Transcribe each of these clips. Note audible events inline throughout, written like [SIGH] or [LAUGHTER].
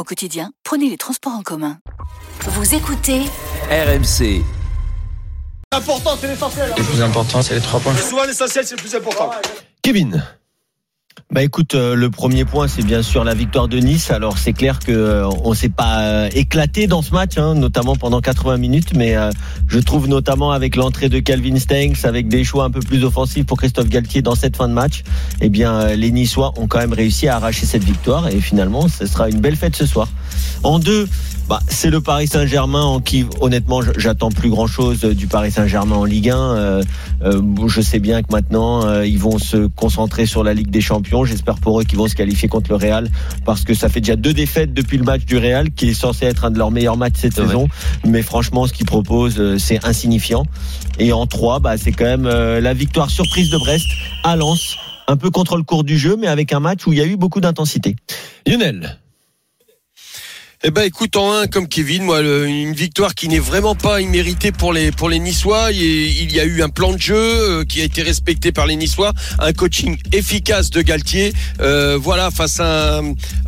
Au quotidien, prenez les transports en commun. Vous écoutez RMC. L'important, c'est l'essentiel. Le plus important, c'est les trois points. Souvent, l'essentiel, c'est le plus important. Kevin. Bah écoute, euh, le premier point, c'est bien sûr la victoire de Nice. Alors c'est clair que euh, on s'est pas euh, éclaté dans ce match, hein, notamment pendant 80 minutes, mais euh, je trouve notamment avec l'entrée de Calvin Stengs, avec des choix un peu plus offensifs pour Christophe Galtier dans cette fin de match, eh bien euh, les Niçois ont quand même réussi à arracher cette victoire et finalement, ce sera une belle fête ce soir. En deux, bah, c'est le Paris Saint-Germain en qui, honnêtement, j'attends plus grand-chose du Paris Saint-Germain en Ligue 1. Euh, euh, je sais bien que maintenant, euh, ils vont se concentrer sur la Ligue des Champions. J'espère pour eux qu'ils vont se qualifier contre le Real parce que ça fait déjà deux défaites depuis le match du Real, qui est censé être un de leurs meilleurs matchs cette vrai. saison. Mais franchement, ce qu'ils proposent, euh, c'est insignifiant. Et en trois, bah, c'est quand même euh, la victoire surprise de Brest à Lens. Un peu contre le cours du jeu, mais avec un match où il y a eu beaucoup d'intensité. Lionel. Eh ben écoute en un comme Kevin, moi une victoire qui n'est vraiment pas imméritée pour les pour les Niçois. Il, il y a eu un plan de jeu euh, qui a été respecté par les Niçois, un coaching efficace de Galtier. Euh, voilà face à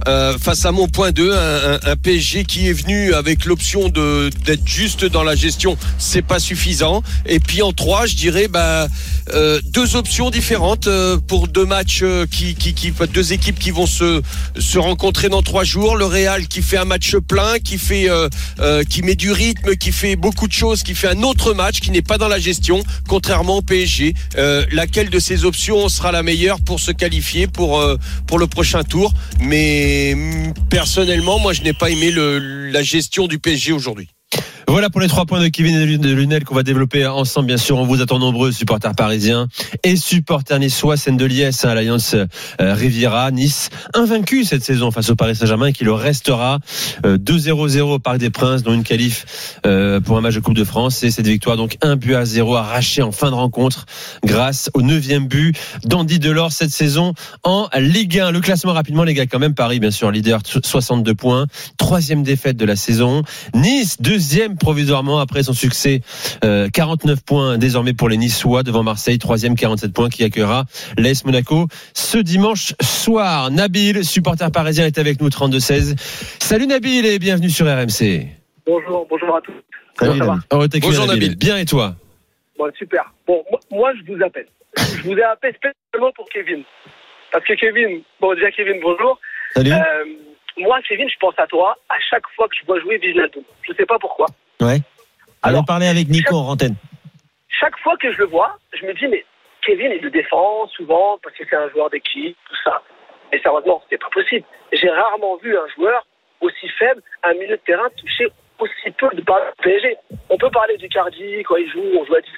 euh, face à mon point 2, un, un- un PSG qui est venu avec l'option de d'être juste dans la gestion, c'est pas suffisant. Et puis en 3, je dirais bah euh, deux options différentes euh, pour deux matchs euh, qui, qui qui deux équipes qui vont se se rencontrer dans trois jours. Le Real qui fait un match plein, qui fait, euh, euh, qui met du rythme, qui fait beaucoup de choses, qui fait un autre match, qui n'est pas dans la gestion, contrairement au PSG. Euh, laquelle de ces options sera la meilleure pour se qualifier pour le prochain tour? Mais mm, personnellement, moi, je n'ai pas aimé la gestion du PSG aujourd'hui. Voilà pour les trois points de Kevin et de Lunel qu'on va développer ensemble. Bien sûr, on vous attend nombreux, supporters parisiens et supporters niçois, scène de liesse, hein, Alliance euh, Riviera, Nice, invaincu cette saison face au Paris Saint-Germain qui le restera euh, 2-0-0 au Parc des Princes, dont une qualif euh, pour un match de Coupe de France. Et cette victoire, donc un but à zéro arraché en fin de rencontre grâce au neuvième but d'Andy Delors cette saison en Ligue 1. Le classement rapidement, les gars, quand même, Paris, bien sûr, leader, 62 points, troisième défaite de la saison. Nice, deuxième provisoirement après son succès, euh, 49 points désormais pour les Niçois devant Marseille, troisième 47 points qui accueillera l'AS Monaco ce dimanche soir. Nabil, supporter parisien, est avec nous 32-16. Salut Nabil et bienvenue sur RMC. Bonjour, bonjour à tous. Comment ça va t'accueillir, Bonjour, Nabil. Bien et toi Bon, super. Bon, moi, moi, je vous appelle. Je vous ai appelé spécialement pour Kevin. Parce que Kevin, bon, déjà Kevin, bonjour. Salut. Euh, moi, Kevin, je pense à toi à chaque fois que je vois jouer Wijnaldum. Je sais pas pourquoi. Ouais. Alors, parler avec Nico en antenne. Chaque fois que je le vois, je me dis, mais Kevin, il le défend souvent parce que c'est un joueur d'équipe, tout ça. Mais sérieusement, c'est pas possible. J'ai rarement vu un joueur aussi faible, un milieu de terrain toucher aussi peu de balles PSG. On peut parler du Cardi quand il joue, on joue à 10.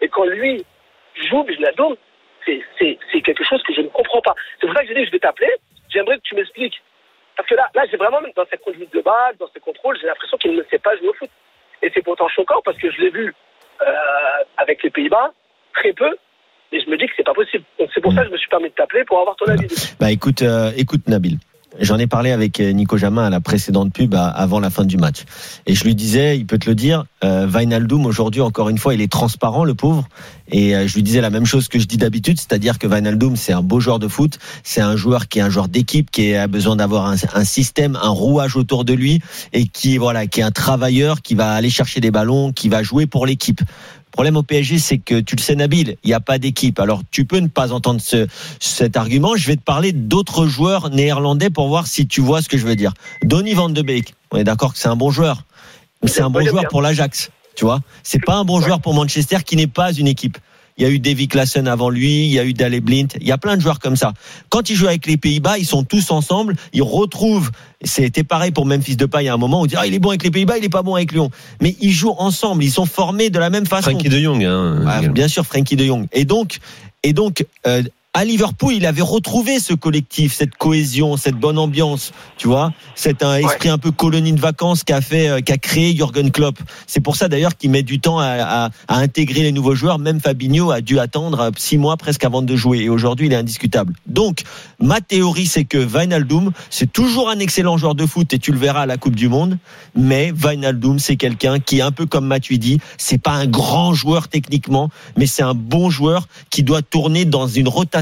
Mais quand lui joue Wijnaldum, c'est, c'est, c'est quelque chose que je ne comprends pas. C'est pour ça que j'ai dit, je vais t'appeler. J'aimerais que tu m'expliques. Parce que là, là, j'ai vraiment, dans cette conduite de balle, dans ce contrôle, j'ai l'impression qu'il ne sait pas jouer au foot. Et c'est pourtant choquant parce que je l'ai vu euh, avec les Pays-Bas, très peu. Et je me dis que c'est pas possible. Donc c'est pour ça que je me suis permis de t'appeler pour avoir ton avis. Bah écoute, euh, écoute Nabil. J'en ai parlé avec euh, Nico Jamin à la précédente pub avant la fin du match. Et je lui disais, il peut te le dire, euh, Wijnaldum aujourd'hui, encore une fois, il est transparent, le pauvre. Et euh, je lui disais la même chose que je dis d'habitude, c'est-à-dire que Wijnaldum, c'est un beau joueur de foot, c'est un joueur qui est un joueur d'équipe, qui a besoin d'avoir un, un système, un rouage autour de lui, et qui voilà, qui est un travailleur, qui va aller chercher des ballons, qui va jouer pour l'équipe. Le problème au PSG, c'est que tu le sais, Nabil, il n'y a pas d'équipe. Alors, tu peux ne pas entendre ce, cet argument. Je vais te parler d'autres joueurs néerlandais pour voir si tu vois ce que je veux dire. Donny van de Beek, on est d'accord que c'est un bon joueur. Mais c'est un bon joueur pour l'Ajax. Tu vois, c'est pas un bon joueur pour Manchester qui n'est pas une équipe. Il y a eu Davy Klassen avant lui, il y a eu Dale Blint, il y a plein de joueurs comme ça. Quand ils jouent avec les Pays-Bas, ils sont tous ensemble, ils retrouvent. C'était pareil pour Memphis Depay à un moment. On dit ah il est bon avec les Pays-Bas, il est pas bon avec Lyon. Mais ils jouent ensemble, ils sont formés de la même façon. Frankie de Jong. Hein, bien sûr, Frankie de Jong. Et donc, et donc, euh, à Liverpool, il avait retrouvé ce collectif, cette cohésion, cette bonne ambiance, tu vois, c'est un esprit un peu colonie de vacances qu'a fait, euh, qu'a créé Jürgen Klopp. C'est pour ça d'ailleurs qu'il met du temps à, à- à intégrer les nouveaux joueurs. Même Fabinho a dû attendre six mois presque avant de jouer, et aujourd'hui il est indiscutable. Donc, ma théorie, c'est que Wijnaldum, c'est toujours un excellent joueur de foot, et tu le verras à la Coupe du Monde. Mais Wijnaldum, c'est quelqu'un qui, un peu comme Matuidi, c'est pas un grand joueur techniquement, mais c'est un bon joueur qui doit tourner dans une rotation,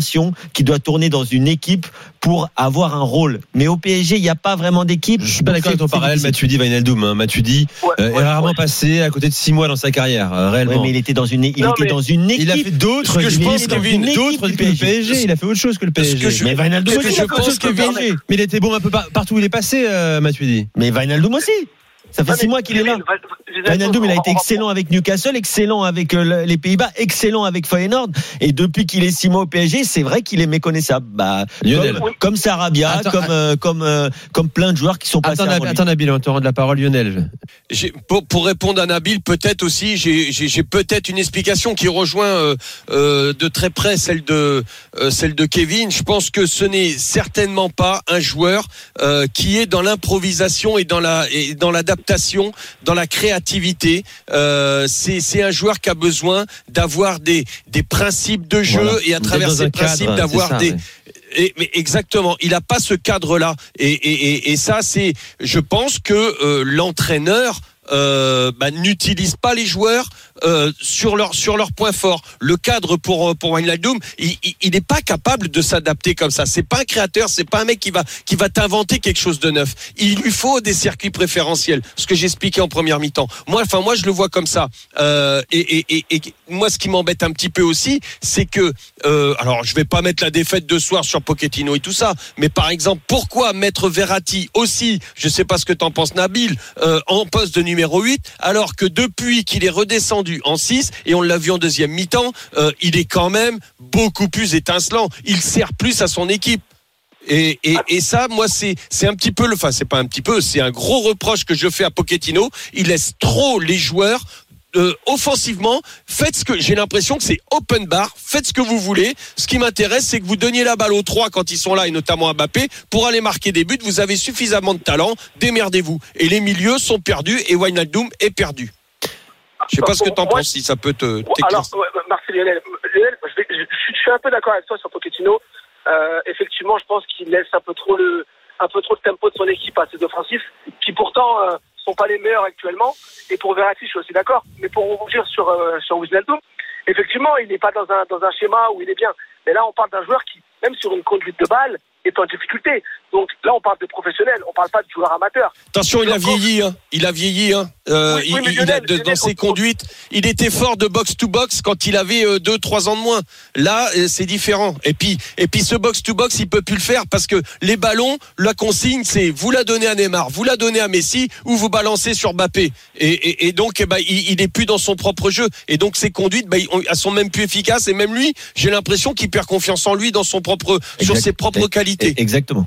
qui doit tourner dans une équipe pour avoir un rôle. Mais au PSG, il n'y a pas vraiment d'équipe. Je suis pas d'accord avec ton parallèle. Matuidi, Wijnaldum. Hein. Matuidi Ouais, euh, ouais, est rarement ouais. passé à côté de six mois dans sa carrière, euh, Ouais, réellement. mais il était dans une, il Non, était dans une équipe. Il a fait d'autres, que je pense, Kevin, d'autres que le PSG. Il a fait autre chose que le Ce que PSG. je- Mais a je pense, que PSG. Mais il était bon un peu par- partout où il est passé, euh, Matuidi. Mais Wijnaldum aussi. Ça fait Non, six mois qu'il est là. Wijnaldum, il a été excellent avec Newcastle, excellent avec euh, le- les Pays-Bas, excellent avec Feyenoord. Et depuis qu'il est six mois au PSG, c'est vrai qu'il est méconnaissable. Bah, Lionel. comme, comme Sarabia, Attends, comme, euh, comme, euh, comme plein de joueurs qui sont passés Attends, avant lui. attends, Nabil, on te rend de la parole, Lionel. Pour, pour répondre à Nabil, peut-être aussi, j'ai- peut-être une explication qui rejoint euh, euh, de très près celle de euh, celle de Kevin. Je pense que ce n'est certainement pas un joueur euh, qui est dans l'improvisation et dans la et dans l'adaptation, dans la créativité. Euh, C'est un joueur qui a besoin d'avoir des des principes de jeu Voilà. et à travers ces principes d'avoir des ouais. et, mais exactement, il n'a pas ce cadre-là. Et, et, et, et ça, c'est, je pense que euh, l'entraîneur euh, bah, n'utilise pas les joueurs euh, sur leur sur leur point fort. Le cadre pour euh, pour Wijnaldum, il n'est pas capable de s'adapter comme ça. C'est pas un créateur, c'est pas un mec qui va qui va t'inventer quelque chose de neuf. Il lui faut des circuits préférentiels. Ce que j'expliquais en première mi-temps. Moi, enfin moi, je le vois comme ça. Euh, et, et, moi, ce qui m'embête un petit peu aussi, c'est que alors je vais pas mettre la défaite de soir sur Pochettino et tout ça, mais par exemple, pourquoi mettre Verratti aussi, je sais pas ce que t'en penses Nabil, en poste de numéro 8, alors que depuis qu'il est redescendu en 6, et on l'a vu en deuxième mi-temps, euh, il est quand même beaucoup plus étincelant. Il sert plus à son équipe. Et, et, et ça, moi, c'est c'est un petit peu le, enfin, c'est pas un petit peu, c'est un gros reproche que je fais à Pochettino. Il laisse trop les joueurs euh, offensivement, faites ce que j'ai l'impression que c'est open bar, faites ce que vous voulez. Ce qui m'intéresse, c'est que vous donniez la balle aux trois quand ils sont là et notamment à Mbappé pour aller marquer des buts. Vous avez suffisamment de talent, démerdez-vous. Et les milieux sont perdus et Wijnaldum est perdu. Je sais pas ce que t'en penses, si ça peut te. Alors, ouais, Marcel Lionel, Lionel, je, suis un peu d'accord avec toi sur Pochettino. Euh, effectivement, je pense qu'il laisse un peu trop le, un peu trop le tempo de son équipe à ses offensifs, qui pourtant euh, sont pas les meilleurs actuellement. Et pour Verratti, je suis aussi d'accord. Mais pour rebondir sur euh, sur Wijnaldum, effectivement, il n'est pas dans un dans un schéma où il est bien. Mais là, on parle d'un joueur qui, même sur une conduite de balle, est en difficulté. Donc là, on parle de professionnel, on parle pas de joueur amateur. Attention, il a vieilli, hein. il a vieilli. Hein. Euh, Oui, oui, il- mais il a- Lionel, de- dans ses on- conduites, il était fort de box to box quand il avait 2-3 ans de moins. Là, euh, c'est différent. Et puis, et puis ce box to box, il peut plus le faire parce que les ballons, la consigne, c'est vous la donnez à Neymar, vous la donnez à Messi ou vous balancez sur Mbappé. Et, et, et donc, eh ben, il, il est plus dans son propre jeu. Et donc, ses conduites, ben, elles sont même plus efficaces. Et même lui, j'ai l'impression qu'il perd confiance en lui dans son propre, sur ses propres qualités. Exactement.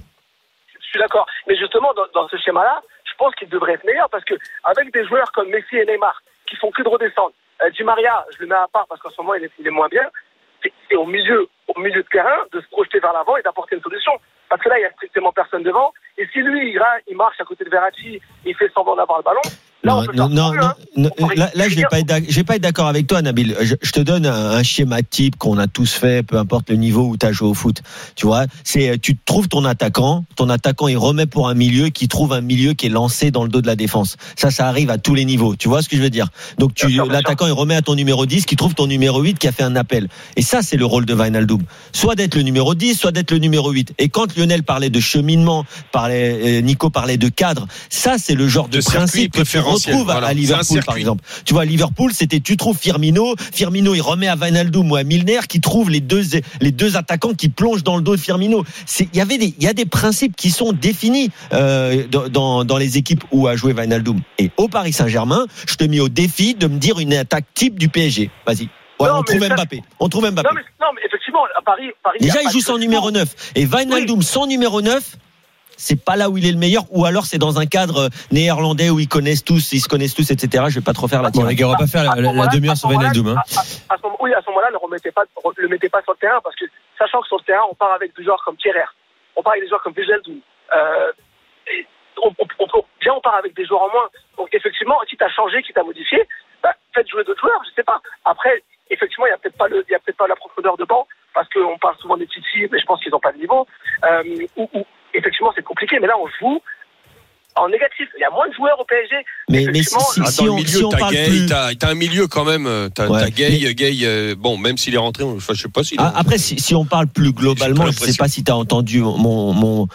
Je suis d'accord. Mais justement, dans, ce schéma-là, je pense qu'il devrait être meilleur parce que avec des joueurs comme Messi et Neymar qui font que de redescendre, euh, Di Maria, je le mets à part parce qu'en ce moment il est, moins bien. C'est au milieu, au milieu de terrain de se projeter vers l'avant et d'apporter une solution. Parce que là, il y a strictement personne devant. Et si lui, il, il marche à côté de Verratti, il fait semblant d'avoir le ballon. Là, on Non, peut non, non, hein. non, là, là, je vais pas être d'ac- je vais pas être d'accord avec toi, Nabil. Je, je te donne un, un schéma type qu'on a tous fait, peu importe le niveau où tu as joué au foot. Tu vois, c'est tu trouves ton attaquant, ton attaquant il remet pour un milieu qui trouve un milieu qui est lancé dans le dos de la défense. Ça, ça arrive à tous les niveaux. Tu vois ce que je veux dire? Donc tu l'attaquant il remet à ton numéro 10 qui trouve ton numéro 8 qui a fait un appel. Et ça, c'est le rôle de Wijnaldum. Soit d'être le numéro 10, soit d'être le numéro 8. Et quand Lionel parlait de cheminement, parlait, euh, Nico parlait de cadre, ça, c'est le genre de, De circuit principe à- voilà. à Liverpool, par exemple. Tu vois, Liverpool, c'était tu trouves Firmino, Firmino il remet à Wijnaldum ou à Milner qui trouve les deux les deux attaquants qui plongent dans le dos de Firmino. C'est il y avait des il y a des principes qui sont définis euh, dans, dans les équipes où a joué Wijnaldum. Et au Paris Saint-Germain, je te mets au défi de me dire une attaque type du PSG. Vas-y. On trouve ça- Mbappé. On trouve Mbappé. Non mais, non, mais effectivement, à Paris, Paris Déjà, il joue sans numéro 9. Et Wijnaldum sans numéro 9, c'est pas là où il est le meilleur, ou alors c'est dans un cadre néerlandais où ils connaissent tous, ils se connaissent tous, etc. Je vais pas trop faire la Bon, les tirade. gars, on va pas faire la, À demi-heure à sur Wijnaldum. Hein. à- à- à ce moment- Oui, à ce moment-là, ne remettez pas, le mettez pas sur le terrain parce que sachant que sur le terrain, on part avec des joueurs comme Thierry, on part avec des joueurs comme Vigeldou. Euh, on, on, on, déjà, on part avec des joueurs en moins. Donc, effectivement, si tu as changé, qui t'a modifié, bah, faites jouer d'autres joueurs, je sais pas. Après, effectivement, il n'y a peut-être pas, le, il y a peut-être pas la profondeur de banc, parce qu'on parle souvent des petites filles, mais je pense qu'ils n'ont pas de niveau. Euh, ou, ou, effectivement, c'est compliqué, mais là, on joue en négatif. Il y a moins de joueurs au PSG. Mais, mais si, si, si dans on, le milieu, si on t'as parle Gay, plus. t'as t'as un milieu quand même. euh, T'as Ouais. t'as Gay, Gay, euh, bon, même s'il est rentré, je sais pas Ah, Après, si, si on parle plus globalement, je sais pas si tu as entendu mon, mon,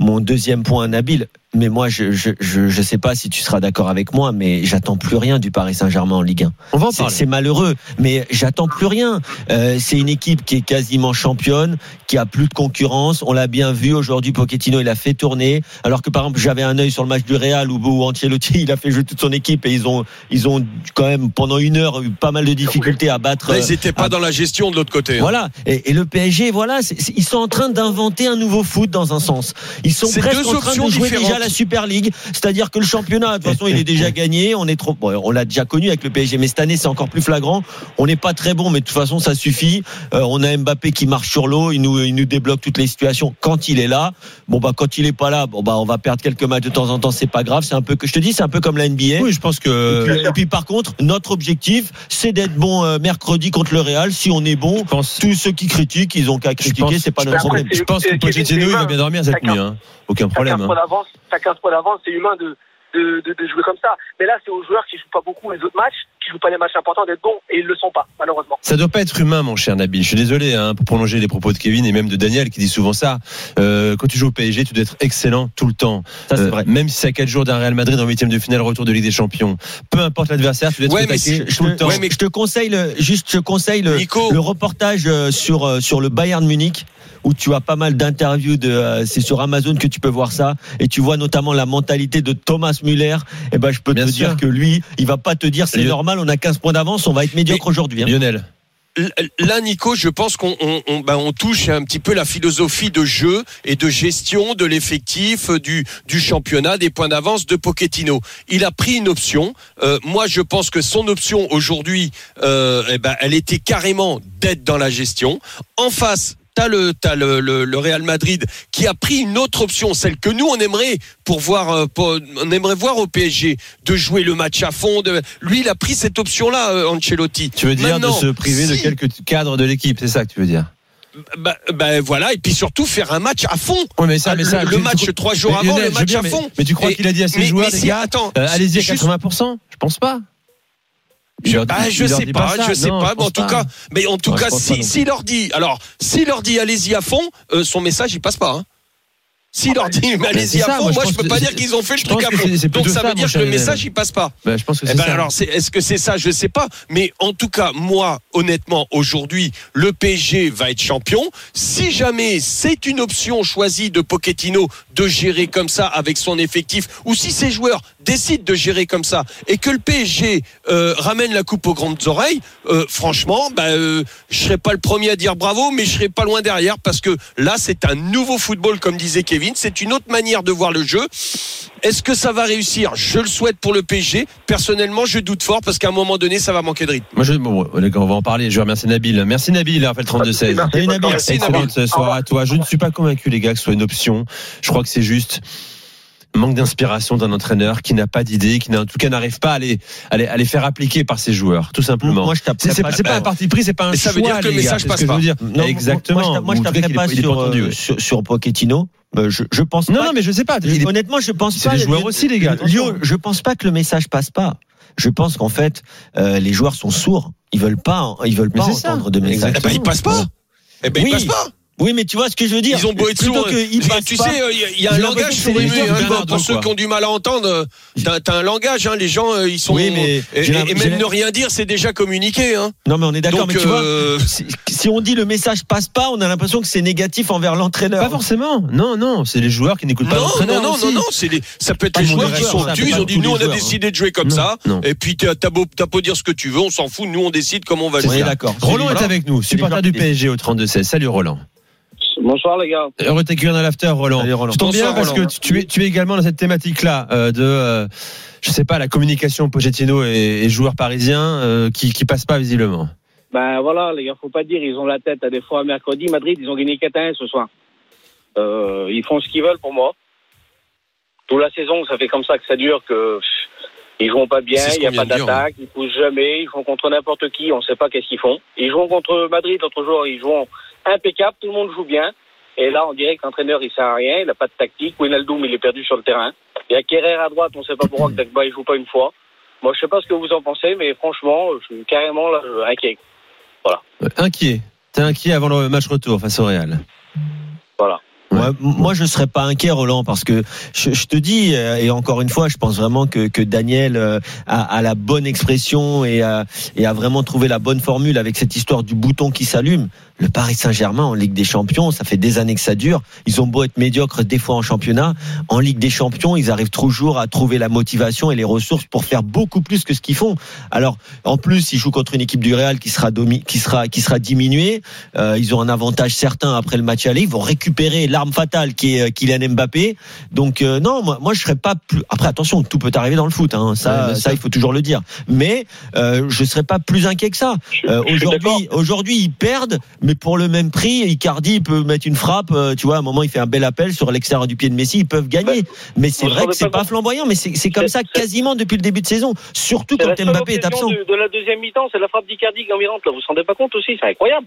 mon deuxième point, Nabil, mais moi, je je, je, je sais pas si tu seras d'accord avec moi, mais j'attends plus rien du Paris Saint-Germain en Ligue 1. On va en C'est parler. c'est malheureux, mais j'attends plus rien. Euh, c'est une équipe qui est quasiment championne, qui a plus de concurrence. On l'a bien vu aujourd'hui. Pochettino, il a fait tourner. Alors que par exemple, j'avais un œil sur le match du Real où, où Ancelotti, [LAUGHS] il a fait jouer toute son équipe et ils ont, ils ont quand même pendant une heure eu pas mal de difficultés à battre. Là, ils n'étaient pas dans la gestion de l'autre côté. hein. Voilà. Et, et le PSG, voilà, ils sont en train d'inventer un nouveau foot dans un sens. Ils sont presque deux en train options de jouer différentes. déjà la Super League, c'est-à-dire que le championnat, de toute façon, il est déjà [LAUGHS] gagné. On est trop, bon, on l'a déjà connu avec le PSG, mais cette année, c'est encore plus flagrant. On n'est pas très bon, mais de toute façon, ça suffit. Euh, on a Mbappé qui marche sur l'eau, il nous, il nous débloque toutes les situations quand il est là. Bon bah quand il est pas là, bon bah on va perdre quelques matchs de temps en temps, c'est pas grave. C'est un peu que je te dis, c'est un peu comme la NBA. Oui, je pense Et que. puis, et puis, par contre, notre objectif, c'est d'être bon euh, mercredi contre le Real. Si on est bon, pense, tous ceux qui critiquent, ils ont qu'à critiquer, c'est pas notre problème. je pense que Pochettino, il va bien dormir cette nuit. Hein. Aucun problème. 15 hein. T'as 15 points d'avance, c'est humain de, de, de, de jouer comme ça. Mais là, c'est aux joueurs qui jouent pas beaucoup les autres matchs, qui jouent pas les matchs importants d'être bons, et ils le sont pas, malheureusement. Ça doit pas être humain, mon cher Nabil. Je suis désolé hein, pour prolonger les propos de Kevin et même de Daniel qui dit souvent ça. Euh, quand tu joues au PSG, tu dois être excellent tout le temps. Ça, c'est Euh, vrai. Même si c'est à 4 jours d'un Real Madrid en huitième de finale retour de Ligue des Champions. Peu importe l'adversaire, tu dois être Ouais, mais Je tout le te, temps. Ouais, mais- je te conseille le, juste, je conseille le, Nico. le reportage euh, sur euh, sur le Bayern Munich où tu as pas mal d'interviews de, euh, c'est sur Amazon que tu peux voir ça et tu vois notamment la mentalité de Thomas Müller. Et ben je peux Bien te sûr. dire que lui, il va pas te dire c'est normal, on a 15 points d'avance, on va être médiocre aujourd'hui. hein. Lionel. Là, Nico, je pense qu'on on, on- ben, on touche un petit peu la philosophie de jeu et de gestion de l'effectif euh, du, du championnat, des points d'avance de Pochettino. Il a pris une option. Euh, moi, je pense que son option aujourd'hui, euh, eh ben, elle était carrément d'être dans la gestion. En face. T'as le, t'as le, le, le Real Madrid qui a pris une autre option, celle que nous on aimerait pour voir, euh, pour- on aimerait voir au PSG de jouer le match à fond. De, lui, il a pris cette option-là, euh, Ancelotti. Tu veux dire Maintenant, de se priver de quelques cadres de l'équipe, c'est ça que tu veux dire? Bah, bah, voilà, et puis surtout faire un match à fond. Oui, mais ça, Ah, mais ça, le, match trois jours Mais avant, Lionel, le match bien, à mais- fond. Mais, tu crois qu'il a dit à ses joueurs, mais les si- gars, attends, euh, allez-y à juste- 80% Je pense pas. Je, leur- bah, je sais dit pas, ça. je sais Non, pas, mais en tout pas. cas, mais en tout Non, cas, pas si, s'il leur dit, alors, s'il leur dit allez-y à fond, euh, son message il passe pas. Hein. S'il leur dit mais allez-y c'est à ça, fond, moi, moi, je peux pas dire c'est- qu'ils ont fait le truc à fond. c'est- c'est Donc ça ça, veut dire que le message il passe pas. Bah, je pense que Eh c'est ben ça. alors, c'est- est-ce que c'est ça? Je sais pas. Mais en tout cas, moi, honnêtement, aujourd'hui, le PSG va être champion. Si jamais c'est une option choisie de Pochettino de gérer comme ça avec son effectif, ou si ses joueurs décident de gérer comme ça et que le PSG euh, ramène la coupe aux grandes oreilles, euh, franchement, bah, euh, je serais pas le premier à dire bravo, mais je serais pas loin derrière parce que là, c'est un nouveau football, comme disait Kevin. C'est une autre manière de voir le jeu. Est-ce que ça va réussir? Je le souhaite pour le PSG. Personnellement, je doute fort parce qu'à un moment donné, ça va manquer de rythme. Moi, je, bon, les gars, on va en parler. Je remercie Nabil. Merci Nabil, Raphaël 32-16. Merci, Nabil. soirée. Merci, Excellente Nabil. ce soir à toi. Je ne suis pas convaincu, les gars, que ce soit une option. Je crois que c'est juste manque d'inspiration d'un entraîneur qui n'a pas d'idée, qui n'a- en tout cas n'arrive pas à les, à les, à les faire appliquer par ses joueurs, tout simplement. Moi, je C'est c'est pas- pas, c'est pas un parti pris, c'est pas un Mais ça veut choix, dire que le les message passe je pas. Exactement. Moi, je, je qu'il est pas sur, euh, ouais. sur, sur Pochettino. Euh, Je, je pense Non, pas. non, mais je sais pas. Est- Honnêtement, je pense C'est pas. des joueurs aussi, les gars. Lyon, je pense pas que le message passe pas. Je pense qu'en fait, euh, les joueurs sont sourds. Ils veulent pas, ils veulent pas c'est ça. entendre de message. Eh ben, il passe pas. Eh ben, Oui. il passe pas. Oui, mais tu vois ce que je veux dire. Ils ont beau être sourds. Tu pas. sais, euh, il y a- il y a un langage murs. des hein, Pour ceux quoi. qui ont du mal à entendre, euh, t'as un langage. hein, Les gens, euh, ils sont. Oui, mais et, même ne rien dire, c'est déjà communiqué. Hein. Non, mais on est d'accord. Donc, Mais tu vois, si, si on dit le message passe pas, on a l'impression que c'est négatif envers l'entraîneur. Pas forcément. Non, non. C'est les joueurs qui n'écoutent pas Non, l'entraîneur non, non, non, non, c'est les, ça peut être les joueurs qui sont dus, ils ont dit nous on a décidé de jouer comme ça, et puis t'as beau, t'as beau dire ce que tu veux, on s'en fout, nous on décide comment on va On jouer. est d'accord. Roland est avec nous, supporter du PSG au 32-16. Salut Roland. Bonsoir les gars. Heureux de t'accueillir dans l'after, Roland. Roland. Tu tombes bien parce Roland. que tu, tu es, tu es également dans cette thématique-là euh, de, euh, je sais pas, la communication Pochettino et, et joueurs parisiens euh, qui, qui passent pas visiblement. Ben voilà, les gars, faut pas dire, ils ont la tête à des fois mercredi. Madrid, ils ont gagné 4-1 ce soir. Euh, ils font ce qu'ils veulent pour moi. Toute la saison, ça fait comme ça que ça dure que pff, ils jouent pas bien, il n'y a pas d'attaque, ils poussent jamais, ils jouent contre n'importe qui, on sait pas qu'est-ce qu'ils font. Ils jouent contre Madrid l'autre jour, ils jouent impeccable, tout le monde joue bien. Et là, on dirait que l'entraîneur, il sert à rien, il n'a pas de tactique. Wijnaldum, il est perdu sur le terrain. Il y a Kerrer à droite, on sait pas pourquoi que Dagba, il joue pas une fois. Moi, je sais pas ce que vous en pensez, mais franchement, je suis carrément là, inquiet. Euh, Inquiet. T'es inquiet avant le match retour face au Real? Voilà. M- moi, je serais pas inquiet, Roland, parce que je, te dis, euh, et encore une fois, je pense vraiment que, Daniel euh, a, a la bonne expression et a, et a vraiment trouvé la bonne formule avec cette histoire du bouton qui s'allume. Le Paris Saint-Germain en Ligue des Champions, ça fait des années que ça dure. Ils ont beau être médiocres des fois en championnat, en Ligue des Champions, ils arrivent toujours à trouver la motivation et les ressources pour faire beaucoup plus que ce qu'ils font. Alors, en plus, ils jouent contre une équipe du Real qui sera domi qui sera qui sera diminuée. Euh, ils ont un avantage certain après le match aller. Ils vont récupérer l'arme fatale qui est euh, Kylian Mbappé. Donc euh, non, moi, moi je serais pas plus. Après attention, tout peut arriver dans le foot. Hein. Ça, ça il faut toujours le dire. Mais euh, je serais pas plus inquiet que ça. Aujourd'hui, aujourd'hui ils perdent, mais pour le même prix, Icardi peut mettre une frappe. euh, tu vois, à un moment il fait un bel appel sur l'extérieur du pied de Messi, ils peuvent gagner. mais c'est vrai que c'est pas flamboyant, mais c'est comme ça quasiment depuis le début de saison. Surtout quand Mbappé est absent. De, de la deuxième mi-temps, c'est la frappe d'Icardi qui rentre là. Vous vous rendez pas compte aussi, c'est incroyable.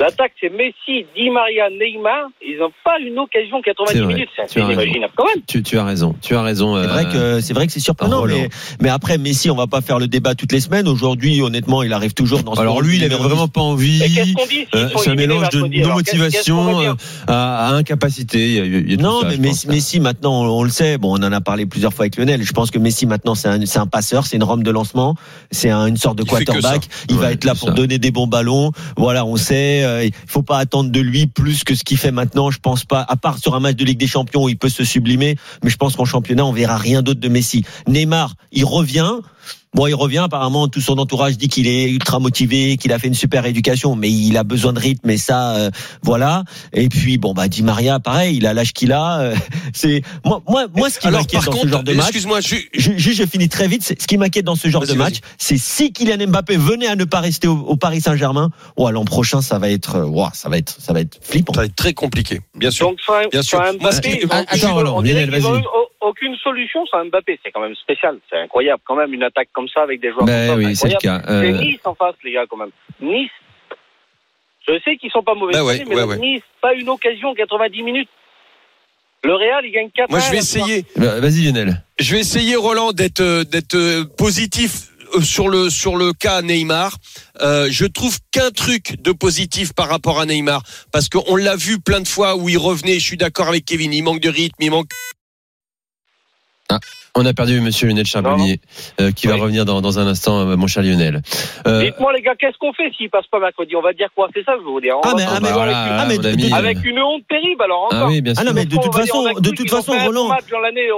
L'attaque, c'est Messi, Di Maria, Neymar. Ils n'ont pas une occasion 90 C'est vrai. minutes. C'est inimaginable quand même. Tu, tu as raison. Tu as raison. C'est euh, vrai que c'est vrai que c'est surprenant, mais, mais après Messi, on va pas faire le débat toutes les semaines. Aujourd'hui, honnêtement, il arrive toujours dans. ce Alors lui, il avait vraiment pas envie. Et qu'est-ce qu'on dit s'ils Euh, c'est un mélange de non motivation euh, à, à incapacité. Il y a, Non, ça, mais Messi, maintenant, on, on le sait. Bon, on en a parlé plusieurs fois avec Lionel. Je pense que Messi maintenant, c'est un, c'est un passeur, c'est une rampe de lancement, c'est un- une sorte de Il quarterback. Il va être là pour ça. donner des bons ballons. Voilà, on sait. Euh, il faut pas attendre de lui plus que ce qu'il fait maintenant. Je pense pas. À part sur un match de Ligue des Champions où il peut se sublimer, mais je pense qu'en championnat, on verra rien d'autre de Messi. Neymar, il revient. Bon, il revient. Apparemment, tout son entourage dit qu'il est ultra motivé, qu'il a fait une super éducation, mais il a besoin de rythme. Et ça, euh, voilà. Et puis, bon, bah, Di Maria, pareil, il a l'âge qu'il a. euh, [LAUGHS] c'est moi, moi, moi, ce qui Alors m'inquiète par dans ce contre, genre de match. excuse-moi, je, Je, je, je finis très vite. Ce qui m'inquiète dans ce genre de match, c'est si Kylian Mbappé venait à ne pas rester au, au Paris Saint-Germain. Oh, l'an prochain, ça va être, euh, ouah, ça va être, ça va être flippant. ça va être très compliqué, bien sûr. Donc, fin, Bien sûr. ce Mbappé, Attends, Lionel, ont vas-y. Aucune solution sans Mbappé. C'est quand même spécial. C'est incroyable quand même une attaque comme ça avec des joueurs Ben comme ça. oui, c'est le cas. Euh, C'est Nice en face, les gars, quand même. Nice. Je sais qu'ils sont pas mauvais, Bah ouais, mais ouais. Nice, pas une occasion 90 minutes. Le Real, il gagne 4 Moi, je vais essayer. bah, Vas-y Lionel. Je vais essayer, Roland, d'être euh, d'être euh, positif euh, sur le sur le cas Neymar. Euh, je trouve qu'un truc de positif par rapport à Neymar, parce qu'on l'a vu plein de fois où il revenait. Je suis d'accord avec Kevin. Il manque de rythme, il manque. On a perdu Monsieur Lionel Charbonnier, euh, qui va revenir dans, dans un instant, euh, mon cher Lionel. Euh, Dites-moi, les gars, qu'est-ce qu'on fait s'il passe pas mercredi? On va dire quoi? C'est ça que je veux vous dire. Ah, mais- ah, mais voilà, avec, ah, mais de- de- avec une honte terrible, alors Ah oui, bien sûr. Ah non, mais de toute façon, on a de toute façon, fait un Roland. match dans l'année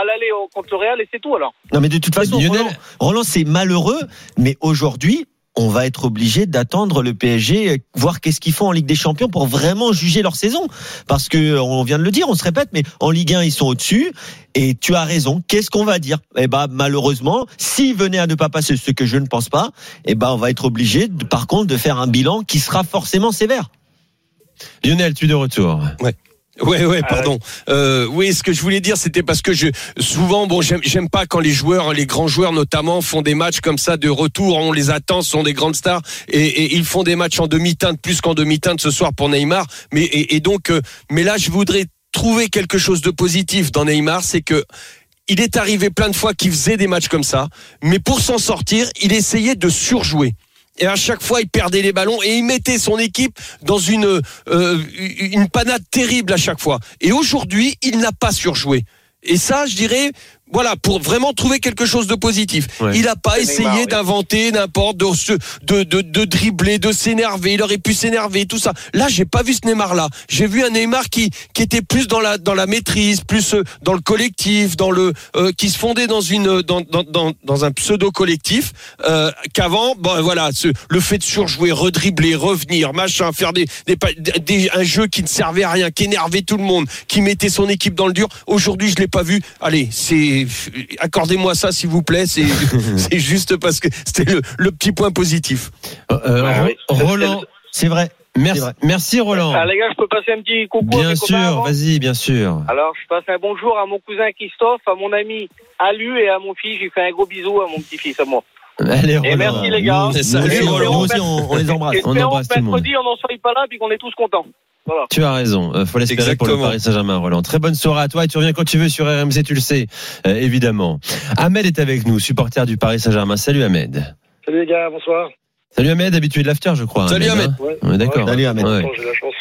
à l'aller au- contre le Real et c'est tout alors. Non, mais de toute façon, Lionel- Roland, Roland, c'est malheureux, mais aujourd'hui, on va être obligé d'attendre le PSG, euh, voir qu'est-ce qu'ils font en Ligue des Champions pour vraiment juger leur saison. Parce que, euh, on vient de le dire, on se répète, mais en Ligue 1, ils sont au-dessus. Et tu as raison. Qu'est-ce qu'on va dire? Eh ben, malheureusement, s'ils venaient à ne pas passer, ce que je ne pense pas, eh ben, on va être obligé, par contre, de faire un bilan qui sera forcément sévère. Lionel, tu es de retour. Ouais, ouais, pardon. Euh, oui, ce que je voulais dire, c'était parce que je souvent, bon, j'aime, j'aime pas quand les joueurs, les grands joueurs notamment, font des matchs comme ça de retour. On les attend, ce sont des grandes stars, et, et ils font des matchs en demi-teinte, plus qu'en demi-teinte ce soir pour Neymar. Mais et, et donc, euh, mais là, je voudrais trouver quelque chose de positif dans Neymar, c'est que il est arrivé plein de fois qu'il faisait des matchs comme ça, mais pour s'en sortir, il essayait de surjouer. Et à chaque fois, il perdait les ballons et il mettait son équipe dans une euh, une panade terrible à chaque fois. Et aujourd'hui, il n'a pas surjoué. Et ça, je dirais, voilà, pour vraiment trouver quelque chose de positif. Ouais. Il n'a pas essayé oui. d'inventer n'importe, de, de, de, de dribbler, de s'énerver. Il aurait pu s'énerver, tout ça. Là, j'ai pas vu ce Neymar-là. J'ai vu un Neymar qui, qui était plus dans la, dans la maîtrise, plus euh, dans le collectif, dans le, euh, qui se fondait dans une, dans, dans, dans, dans un pseudo collectif, euh, qu'avant, bon, voilà, ce, le fait de surjouer, redribbler, revenir, machin, faire des, des, des- un jeu qui ne servait à rien, qui énervait tout le monde, qui mettait son équipe dans le dur. Aujourd'hui, je l'ai pas vu. Allez, c'est et accordez-moi ça s'il vous plaît. C'est [LAUGHS] c'est juste parce que c'était le, le petit point positif. Euh, euh, Ouais, Ro- oui. Roland, C'est vrai. merci, merci Roland. Ah, les gars, je peux passer un petit coucou à Bien sûr, vas-y, bien sûr. Alors, je passe un bonjour à mon cousin Christophe, à mon ami Alu et à mon fils. J'ai fait un gros bisou à mon petit-fils, à moi. Allez, Roland. Et merci les gars. Nous, nous aussi, Roland. nous aussi, on, on les embrasse. On embrasse tout le monde. mercredi, on n'en soit pas là puis qu'on est tous contents. Voilà. Tu as raison. Euh, faut l'espérer pour le. Paris Saint-Germain, Roland. Très bonne soirée à toi et tu reviens quand tu veux sur RMC, tu le sais, euh, évidemment. Ahmed est avec nous, supporter du Paris Saint-Germain. Salut Ahmed. Salut les gars, bonsoir. Salut Ahmed, habitué de l'after, je crois. Salut, hein Ouais. On est d'accord. Salut, Ahmed. Ouais. J'ai la chance.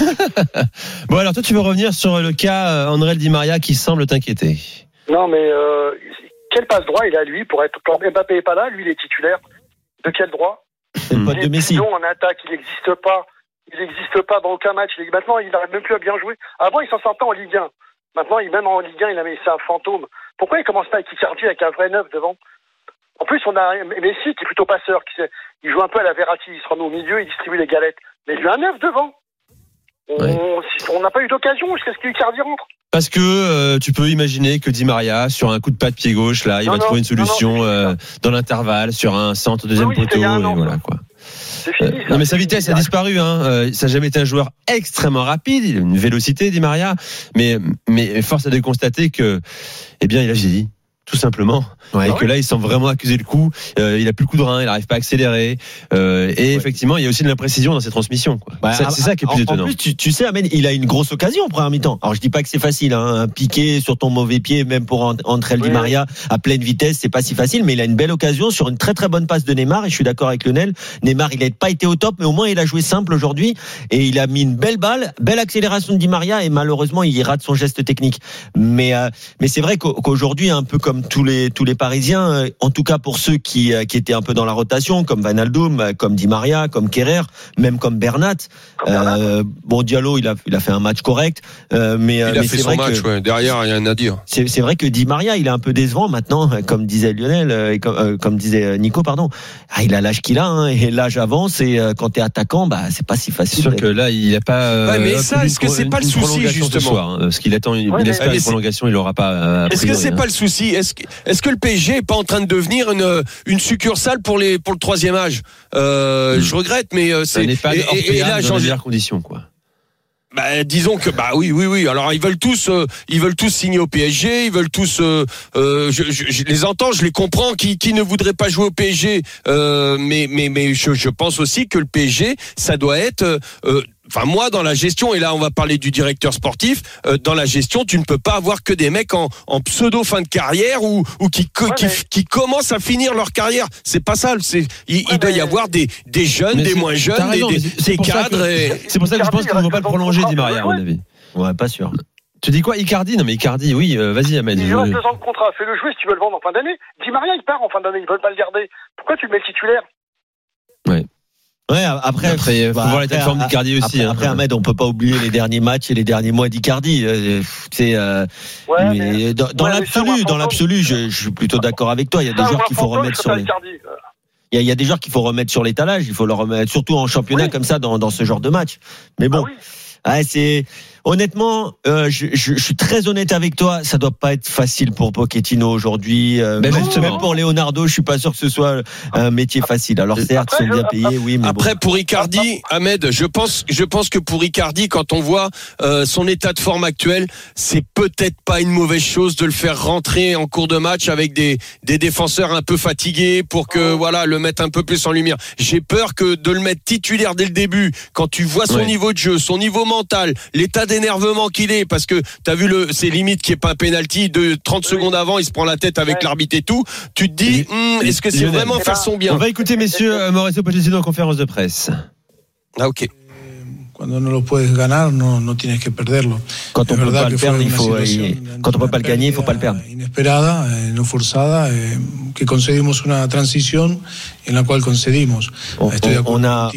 [LAUGHS] Bon alors toi tu veux revenir sur le cas euh, André Di Maria qui semble t'inquiéter. Non, mais euh, quel passe droit il a lui pour être quand Mbappé est pas là, lui il est titulaire. De quel droit? C'est le pote de Messi. en attaque, il n'existe pas. Il n'existe pas dans aucun match. Maintenant, il n'arrive même plus à bien jouer. Avant, il s'en sortait en Ligue 1. Maintenant, il, même en Ligue 1, il a mis c'est un fantôme. Pourquoi il commence pas avec Icardi avec un vrai neuf devant? En plus, on a Messi qui est plutôt passeur. Qui il joue un peu à la Verratti. Il se remet au milieu, il distribue les galettes. Mais il y a un neuf devant. On n'a pas eu d'occasion jusqu'à ce qu'Icardi rentre. Parce que euh, tu peux imaginer que Di Maria sur un coup de patte pied gauche là, il Non, va non, trouver une non, solution euh, dans l'intervalle sur un centre deuxième Oui, poteau et voilà ça. quoi. Euh, non mais sa vitesse a disparu hein. Euh, ça n'a jamais été un joueur extrêmement rapide, il a une vélocité Di Maria, mais mais force est de constater que eh bien il a vieilli tout simplement Ouais. et que là il semble vraiment accuser le coup Euh, il a plus le coup de rein il n'arrive pas à accélérer Euh, et effectivement il y a aussi de l'imprécision dans ses transmissions. Bah, c'est ça qui est plus en- étonnant En plus, tu, tu sais, Ahmed, il a une grosse occasion en première mi-temps. Alors, je dis pas que c'est facile, hein, un piqué sur ton mauvais pied, même pour en- entrer le Di. Maria à pleine vitesse, c'est pas si facile, mais il a une belle occasion sur une très très bonne passe de Neymar. Et je suis d'accord avec Lionel. Neymar, il n'a pas été au top, mais au moins il a joué simple aujourd'hui et il a mis une belle balle, belle accélération de Di Maria et malheureusement il rate son geste technique. Mais euh, mais c'est vrai qu'au- qu'aujourd'hui, un peu comme tous les tous les Parisiens, euh, en tout cas pour ceux qui euh, qui étaient un peu dans la rotation, comme Van Aldoum, euh, comme Di Maria, comme Kerrer, même comme Bernat. Euh, bon, Diallo, il a, il a fait un match correct, euh, mais, Il a mais fait c'est son vrai match. que ouais. Derrière, rien à dire. c'est c'est vrai que Di Maria, il est un peu décevant maintenant, [LAUGHS] comme disait Lionel, et comme, euh, comme disait Nico, pardon. Ah, il a l'âge qu'il a, hein, et l'âge avance, et euh, quand t'es attaquant, bah c'est pas si C'est facile. sûr que là, il n'a pas. euh, Ouais, mais ça, est-ce que c'est pas le souci, ce justement soir, hein, Parce qu'il attend, Ouais, il espère mais une c'est- prolongation, il l'aura pas. a Est-ce que c'est hein. pas le souci Est-ce que, le PSG est pas en train de devenir une, une succursale pour les pour le troisième âge? Euh, Hmm. Je regrette, mais euh, c'est n'est pas et, et- et là, dans les meilleures conditions, quoi. bah, disons que bah oui oui oui. Alors ils veulent tous euh, ils veulent tous signer au PSG, ils veulent tous euh, euh, je, je- je les entends, je les comprends qui qui ne voudraient pas jouer au PSG euh, mais mais mais je, je pense aussi que le PSG ça doit être euh, euh, Enfin moi dans la gestion et là on va parler du directeur sportif euh, dans la gestion tu ne peux pas avoir que des mecs en, en pseudo fin de carrière ou ou qui co- Ouais, qui, mais- qui commencent à finir leur carrière c'est pas ça c'est il, doit y avoir des des jeunes Mais des moins jeunes des, raison, cadres que- et C'est pour ça que je pense qu'ils ne vont pas le le prolonger, contrat, Di Maria, à mon ouais. avis. Ouais, pas sûr. Tu dis quoi, Icardi? Non, mais Icardi, oui, euh, vas-y, Ahmed. Il je- reste deux ans de contrat. Fais-le jouer si tu veux le vendre en fin d'année. Di Maria, il part en fin d'année. Ils veulent pas le garder. Pourquoi tu le mets titulaire? Ouais, après, Après, faut bah, voir l'état de forme d'Icardi aussi. Après, hein. après, Ahmed, on peut pas oublier les derniers matchs et les derniers mois d'Icardi. Euh, C'est euh, Ouais, mais dans, ouais, l'absolu, dans l'absolu, je, je suis plutôt d'accord avec toi. Il y a des joueurs qu'il faut remettre sur les. Icardi. Il y, a, il y a des joueurs qu'il faut remettre sur l'étalage. Il faut leur remettre, surtout en championnat Oui. comme ça, dans, dans ce genre de match. Mais bon, Ah oui. Ouais, c'est honnêtement, euh, je, je, je suis très honnête avec toi. Ça doit pas être facile pour Pochettino aujourd'hui. Euh, Mais même, pour Leonardo, je suis pas sûr que ce soit un métier facile. Alors certes, ils sont bien payés, oui, mais Après bon. pour Icardi, Ahmed, je pense, je pense que pour Icardi, quand on voit euh, son état de forme actuel, c'est peut-être pas une mauvaise chose de le faire rentrer en cours de match avec des des défenseurs un peu fatigués pour que voilà le mettre un peu plus en lumière. J'ai peur que de le mettre titulaire dès le début, quand tu vois son Ouais. niveau de jeu, son niveau mental, l'état d'énervement qu'il est, parce que t'as vu le, c'est limite qui est pas un penalty de 30 secondes avant, il se prend la tête avec Ouais. l'arbitre et tout. Tu te dis, hum, est-ce que c'est vraiment Eh faire ben, son On bien va écouter messieurs euh, Mauricio Pochettino en conférence de presse. Ah ok. Cuando no lo puedes ganar, no, no tienes que perderlo. Quand on Es verdad que fue una situación una. Inesperada, eh, no forzada, eh, que concedimos una transición en la cual concedimos. On, on- a,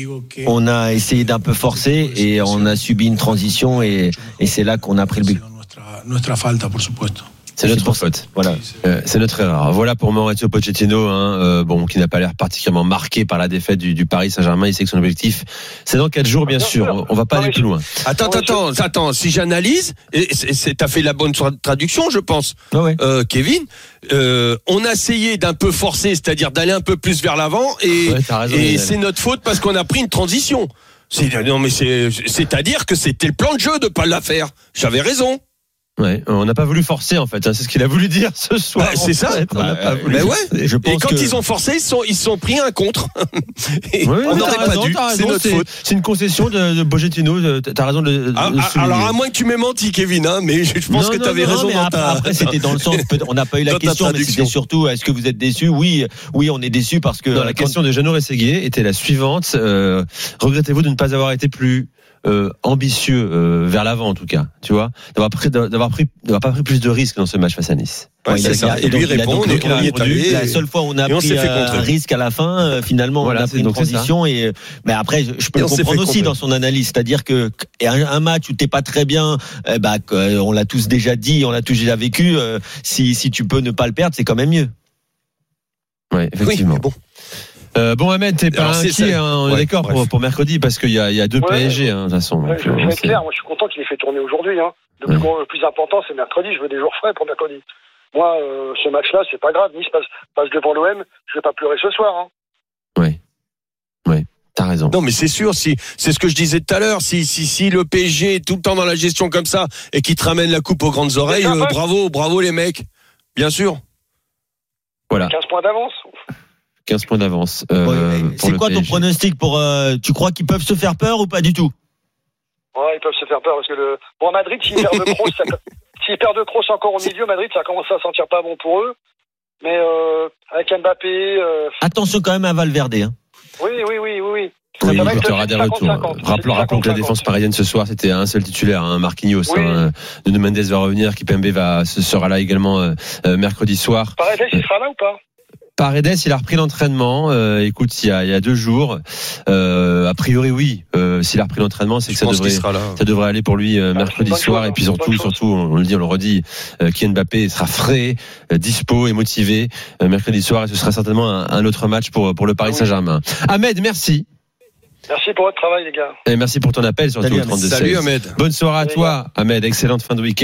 on a essayé d'un peu forcer et on a subi une transition et, et c'est là qu'on a pris le but. nuestra, nuestra falta, por supuesto. C'est notre pour faute. Voilà. Euh, c'est notre erreur. Voilà pour Maurizio Pochettino, hein, euh, bon, qui n'a pas l'air particulièrement marqué par la défaite du, du Paris Saint-Germain. Il sait que son objectif, c'est dans quatre jours, bien, Bien sûr. sûr. On va pas Non, aller plus loin. Attends, attends, attends. Si j'analyse, et t'as fait la bonne tra- traduction, je pense, euh, Kevin. euh, on a essayé d'un peu forcer, c'est-à-dire d'aller un peu plus vers l'avant, et, Ouais, et c'est notre faute parce qu'on a pris une transition. C'est- Non mais c'est, c'est-à-dire que c'était le plan de jeu de pas la faire. J'avais raison. Ouais, on n'a pas voulu forcer en fait. hein, c'est ce qu'il a voulu dire ce soir. Bah, c'est ça. fait. N'a Bah, voulu mais ouais. Je Et pense quand que- ils ont forcé, ils sont, ils sont pris un contre. [LAUGHS] Et Oui, on mais n'aurait pas dû. C'est notre faute. C'est une concession de, de Pochettino. de- T'as raison de, de Ah, ah, alors à moins que tu m'aies menti, Kevin, hein, mais je je pense Non, que non, tu avais non, raison mais dans après, ta. après, c'était dans le sens. On n'a pas eu la question, mais c'était surtout est-ce que vous êtes déçus? Oui, oui, on est déçus parce que Non, la quand- question de Jeannot Rességuier était la suivante. Euh, Regrettez-vous de ne pas avoir été plus euh, ambitieux euh, vers l'avant en tout cas, tu vois, d'avoir pris, d'avoir pris, d'avoir pas pris plus de risques dans ce match face à Nice. Ouais, il a- ça. il Et lui donc, il a répond, donc il est allé. La seule fois où on a pris fait un risque à la fin, euh, finalement, Voilà, on a c'est- pris une donc transition. Et mais après, je, je peux Et le comprendre aussi dans son analyse, c'est-à-dire que et un, un match où t'es pas très bien, eh ben, euh, on l'a tous déjà dit, on l'a tous déjà vécu. euh, si si tu peux ne pas le perdre, c'est quand même mieux. Ouais, Oui, effectivement. mais bon. Euh, bon, Ahmed, t'es pas inquiet, hein, on est Ouais, d'accord pour, pour mercredi parce qu'il y a, il y a deux Ouais. PSG, hein, de toute façon. Ouais, donc, je, euh, vais être c'est- clair, moi je suis content qu'il ait fait tourner aujourd'hui. Hein. Le, Ouais. plus gros- le plus important, c'est mercredi. Je veux des jours frais pour mercredi. Moi, euh, ce match-là, c'est pas grave. Nice passe, passe devant l'OM. Je vais pas pleurer ce soir. Hein. T'as raison. Non, mais c'est sûr, si, c'est ce que je disais tout à l'heure, si, si, si le PSG est tout le temps dans la gestion comme ça et qui te ramène la coupe aux grandes oreilles, euh, bravo, bravo les mecs. Bien sûr. Voilà, 15 points d'avance. 15 points d'avance. euh, Ouais, c'est quoi ton pronostic pour euh, Tu crois qu'ils peuvent se faire peur ou pas du tout? Ouais, ils peuvent se faire peur parce que le. Bon, à Madrid, s'ils perdent [LAUGHS] de Kroos, ça... s'ils perdent de Kroos encore au milieu, Madrid, ça commence à sentir pas bon pour eux. Mais euh, avec Mbappé, euh, Attention quand même à Valverde. Hein. oui, oui, oui, oui, oui. Oui, il être y aura des 50-50. retours. Rappelons, rappelons que la 50-50. défense parisienne ce soir, c'était un seul titulaire, hein, Marquinhos. Oui. Hein, Nuno Mendes va revenir, Kipembe va, ce sera là également euh, mercredi soir. Paredes, il sera là ou pas? Paredes, il a repris l'entraînement. euh, écoute, il y, a, il y a deux jours. Euh, a priori, oui. Euh, S'il a repris l'entraînement, c'est que ça devrait, qu'il sera là. ça devrait aller pour lui euh, Ah, mercredi soir. et puis surtout, surtout, on le dit, on le redit, euh, Kylian Mbappé sera frais, euh, dispo et motivé euh, mercredi soir. Et ce sera certainement un, un autre match pour pour le Paris. Saint-Germain. Ahmed, merci. Merci pour votre travail, les gars. Et merci pour ton appel, surtout Salut, au Ahmed. 32 Salut Ahmed. Bonne soirée à toi, Ahmed. Excellente fin de week-end.